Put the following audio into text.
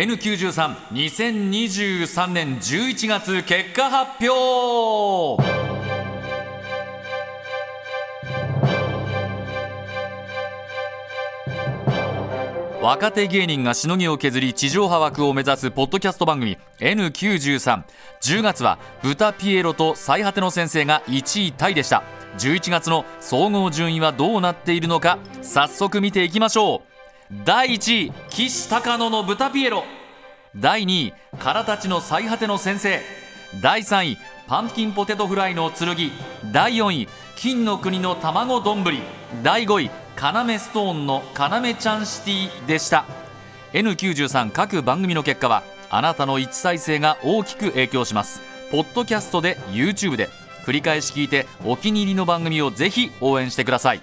N932023 年11月結果発表。若手芸人がしのぎを削り地上波枠を目指すポッドキャスト番組 N9310 月は豚ピエロと最果ての先生が1位タイでした。11月の総合順位はどうなっているのか早速見ていきましょう。第1位岸高野の豚ピエロ。第2位空たちの最果ての先生。第3位パンキンポテトフライの剣。第4位金の国の卵丼。第5位カナメストーンのカナメちゃんシティでした。N93 各番組の結果はあなたの一再生が大きく影響します。ポッドキャストで YouTube で。繰り返し聞いてお気に入りの番組をぜひ応援してください。